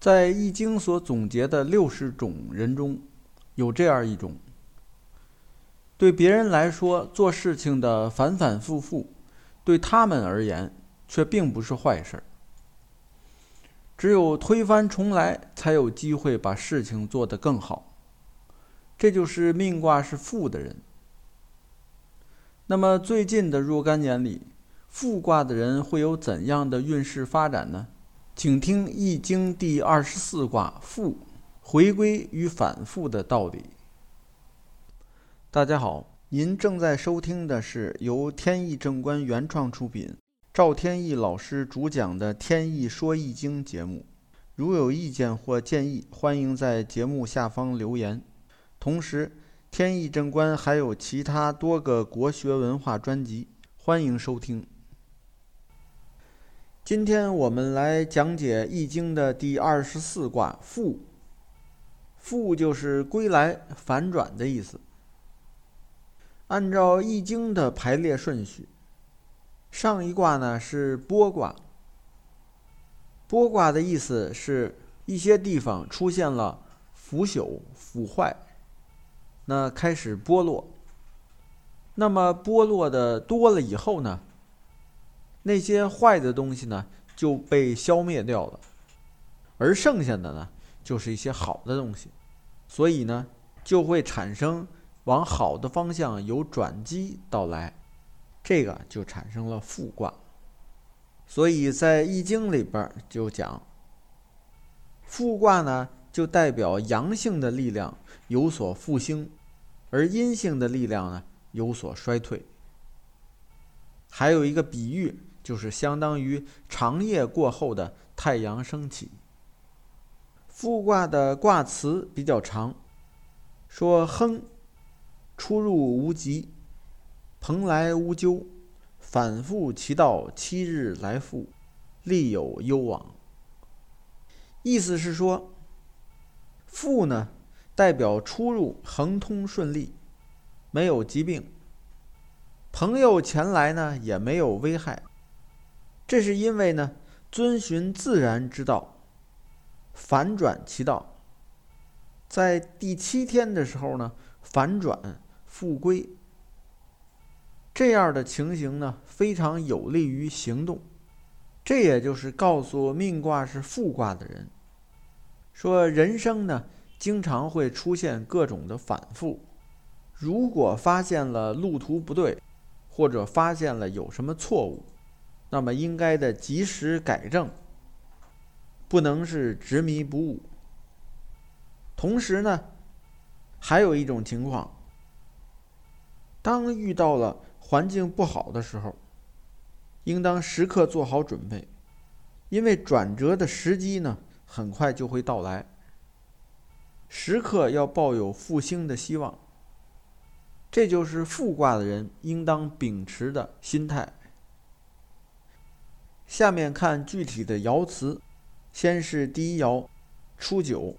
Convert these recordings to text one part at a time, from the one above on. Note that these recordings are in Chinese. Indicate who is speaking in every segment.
Speaker 1: 在《易经》所总结的六十种人中，有这样一种：对别人来说做事情的反反复复，对他们而言却并不是坏事。只有推翻重来，才有机会把事情做得更好。这就是命卦是富的人。那么最近的若干年里，富卦的人会有怎样的运势发展呢？请听《易经》第二十四卦复，回归与反复的道理。大家好，您正在收听的是由天意正观原创出品。赵天意老师主讲的《天意说易经》节目，如有意见或建议，欢迎在节目下方留言。同时，天意正观还有其他多个国学文化专辑，欢迎收听。今天我们来讲解《易经》的第二十四卦“复”。复就是归来、反转的意思。按照《易经》的排列顺序。上一卦呢是剥卦，剥卦的意思是一些地方出现了腐朽、腐坏，那开始剥落。那么剥落的多了以后呢，那些坏的东西呢就被消灭掉了，而剩下的呢就是一些好的东西，所以呢就会产生往好的方向有转机到来。这个就产生了复卦，所以在《易经》里边就讲，复卦呢就代表阳性的力量有所复兴，而阴性的力量呢有所衰退。还有一个比喻，就是相当于长夜过后的太阳升起。复卦的卦辞比较长，说亨，出入无极。蓬莱无咎，反复其道，七日来复，利有攸往。意思是说，复呢代表出入恒通顺利，没有疾病；朋友前来呢也没有危害。这是因为呢遵循自然之道，反转其道，在第七天的时候呢反转复归。这样的情形呢，非常有利于行动。这也就是告诉命卦是复卦的人，说人生呢，经常会出现各种的反复。如果发现了路途不对，或者发现了有什么错误，那么应该的及时改正，不能是执迷不悟。同时呢，还有一种情况，当遇到了。环境不好的时候，应当时刻做好准备，因为转折的时机呢，很快就会到来。时刻要抱有复兴的希望，这就是复卦的人应当秉持的心态。下面看具体的爻辞，先是第一爻初九，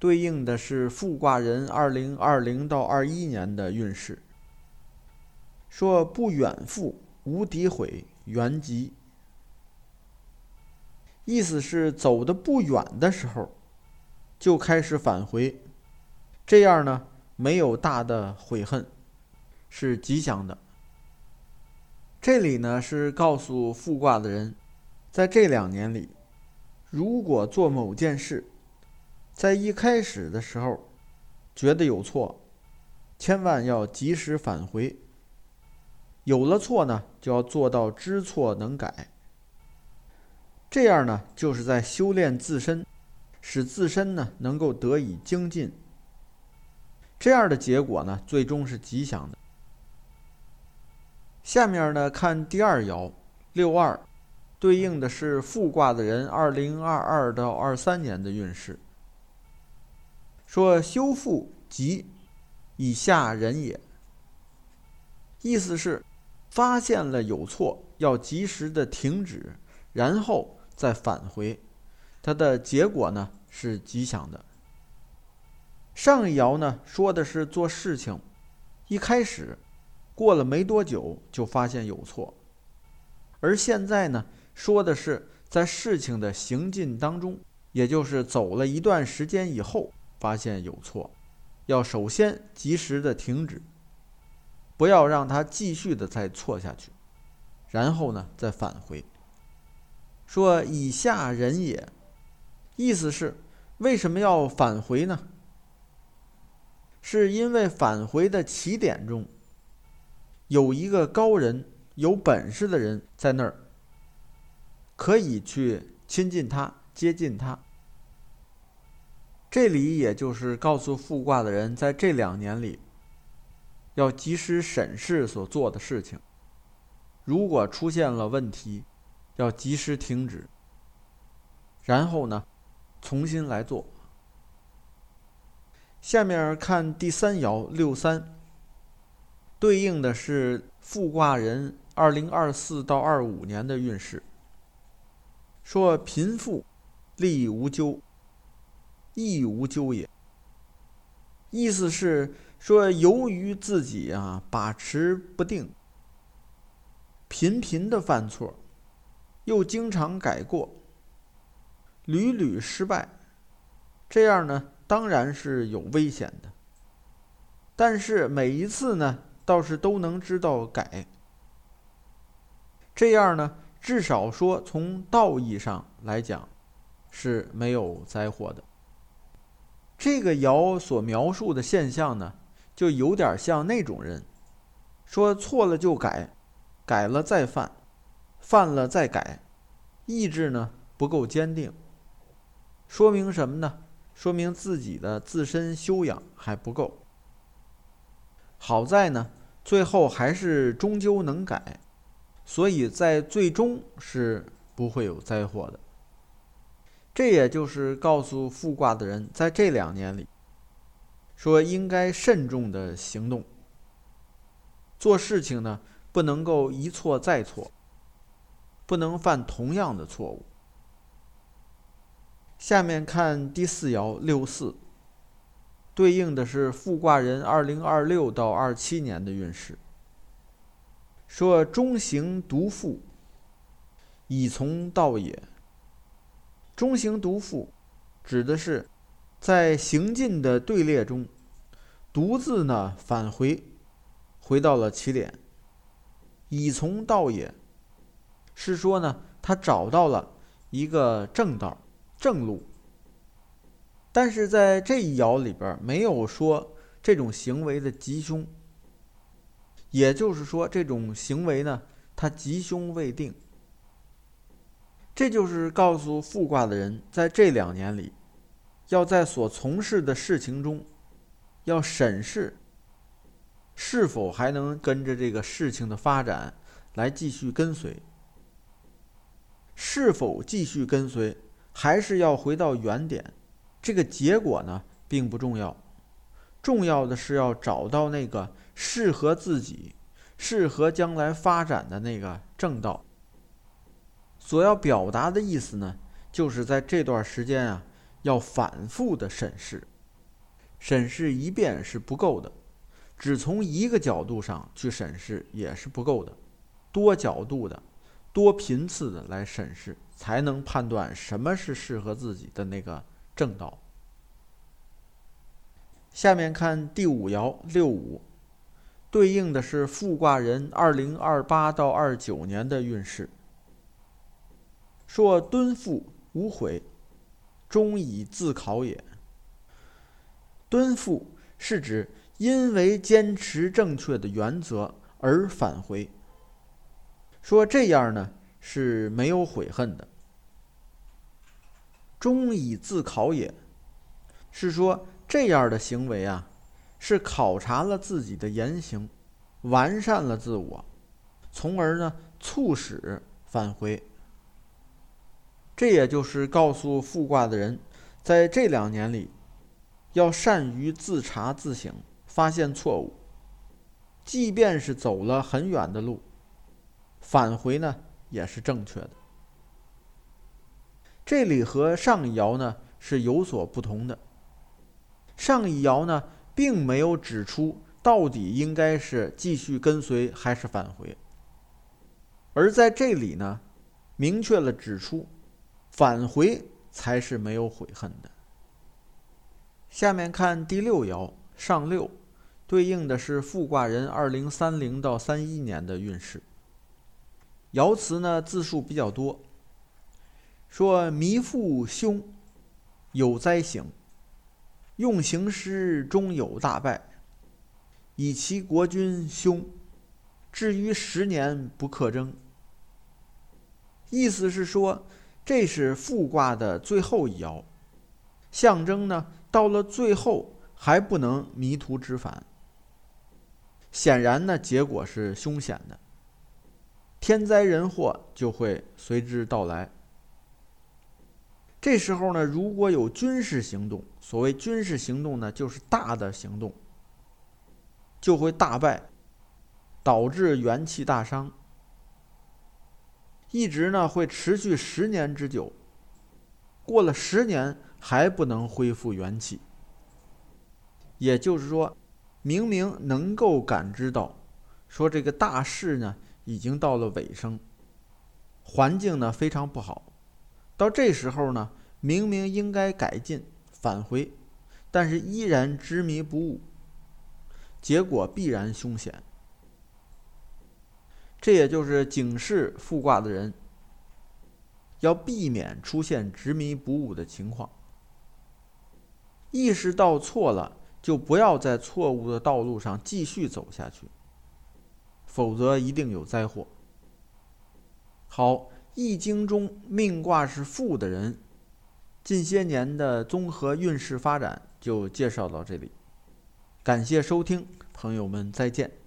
Speaker 1: 对应的是复卦人二零二零到二一年的运势。说不远赴，无诋毁，原吉。意思是走的不远的时候，就开始返回，这样呢没有大的悔恨，是吉祥的。这里呢是告诉复卦的人，在这两年里，如果做某件事，在一开始的时候觉得有错，千万要及时返回。有了错呢，就要做到知错能改。这样呢，就是在修炼自身，使自身呢能够得以精进。这样的结果呢，最终是吉祥的。下面呢，看第二爻六二，对应的是复卦的人二零二二到二三年的运势。说修复吉，以下人也。意思是。发现了有错，要及时的停止，然后再返回，它的结果呢是吉祥的。上一爻呢说的是做事情，一开始过了没多久就发现有错，而现在呢说的是在事情的行进当中也就是走了一段时间以后发现有错，要首先及时的停止，不要让它继续的再错下去，然后呢再返回。说以下人也，意思是为什么要返回呢？是因为返回的起点中有一个高人、有本事的人在那儿，可以去亲近他、接近他。这里也就是告诉复卦的人，在这两年里要及时审视所做的事情，如果出现了问题。要及时停止，然后呢，重新来做。下面看第三爻六三，对应的是复卦人二零二四到二五年的运势。说贫富，利无咎，义无咎也。意思是说，由于自己啊把持不定，频频的犯错。又经常改过，屡屡失败，这样呢，当然是有危险的。但是每一次呢，倒是都能知道改，这样呢，至少说从道义上来讲，是没有灾祸的。这个爻所描述的现象呢，就有点像那种人，说错了就改，改了再犯。犯了再改，意志呢不够坚定，说明什么呢？说明自己的自身修养还不够。好在呢，最后还是终究能改，所以在最终是不会有灾祸的。这也就是告诉复卦的人，在这两年里，说应该慎重的行动，做事情呢不能够一错再错。不能犯同样的错误。下面看第四爻六四，对应的是复卦人二零二六到二七年的运势。说中行独复，以从道也。中行独复，指的是在行进的队列中，独自呢返回，回到了起点。以从道也。是说呢，他找到了一个正道、正路，但是在这一爻里边没有说这种行为的吉凶，也就是说，这种行为呢，它吉凶未定。这就是告诉复卦的人，在这两年里，要在所从事的事情中，要审视是否还能跟着这个事情的发展来继续跟随。是否继续跟随，还是要回到原点？这个结果呢，并不重要。重要的是要找到那个适合自己、适合将来发展的那个正道。所要表达的意思呢，就是在这段时间啊，要反复的审视。审视一遍是不够的，只从一个角度上去审视也是不够的，多角度的。多频次的来审视，才能判断什么是适合自己的那个正道。下面看第五爻六五，对应的是复卦人二零二八到二九年的运势。说敦复无悔，终以自考也。敦复是指因为坚持正确的原则而返回。说这样呢是没有悔恨的，终以自考也，是说这样的行为啊，是考察了自己的言行，完善了自我，从而呢促使返回。这也就是告诉复卦的人，在这两年里，要善于自查自省，发现错误，即便是走了很远的路。返回呢也是正确的。这里和上一爻呢是有所不同的。上一爻呢并没有指出到底应该是继续跟随还是返回，而在这里呢明确了指出，返回才是没有悔恨的。下面看第六爻上六，对应的是复卦人二零三零到三一年的运势。爻辞呢字数比较多，说弥父凶，有灾行，用行师终有大败，以其国君凶，至于十年不克争。意思是说，这是复卦的最后一爻，象征呢到了最后还不能迷途知返。显然呢，结果是凶险的。天灾人祸就会随之到来。这时候呢，如果有军事行动，所谓军事行动呢，就是大的行动，就会大败，导致元气大伤，一直呢会持续十年之久。过了十年还不能恢复元气，也就是说，明明能够感知到，说这个大事呢。已经到了尾声，环境呢非常不好。到这时候呢，明明应该改进返回，但是依然执迷不悟，结果必然凶险。这也就是警示复卦的人要避免出现执迷不悟的情况。意识到错了，就不要在错误的道路上继续走下去。否则一定有灾祸。好，《易经》中命卦是富的人，近些年的综合运势发展就介绍到这里。感谢收听，朋友们再见。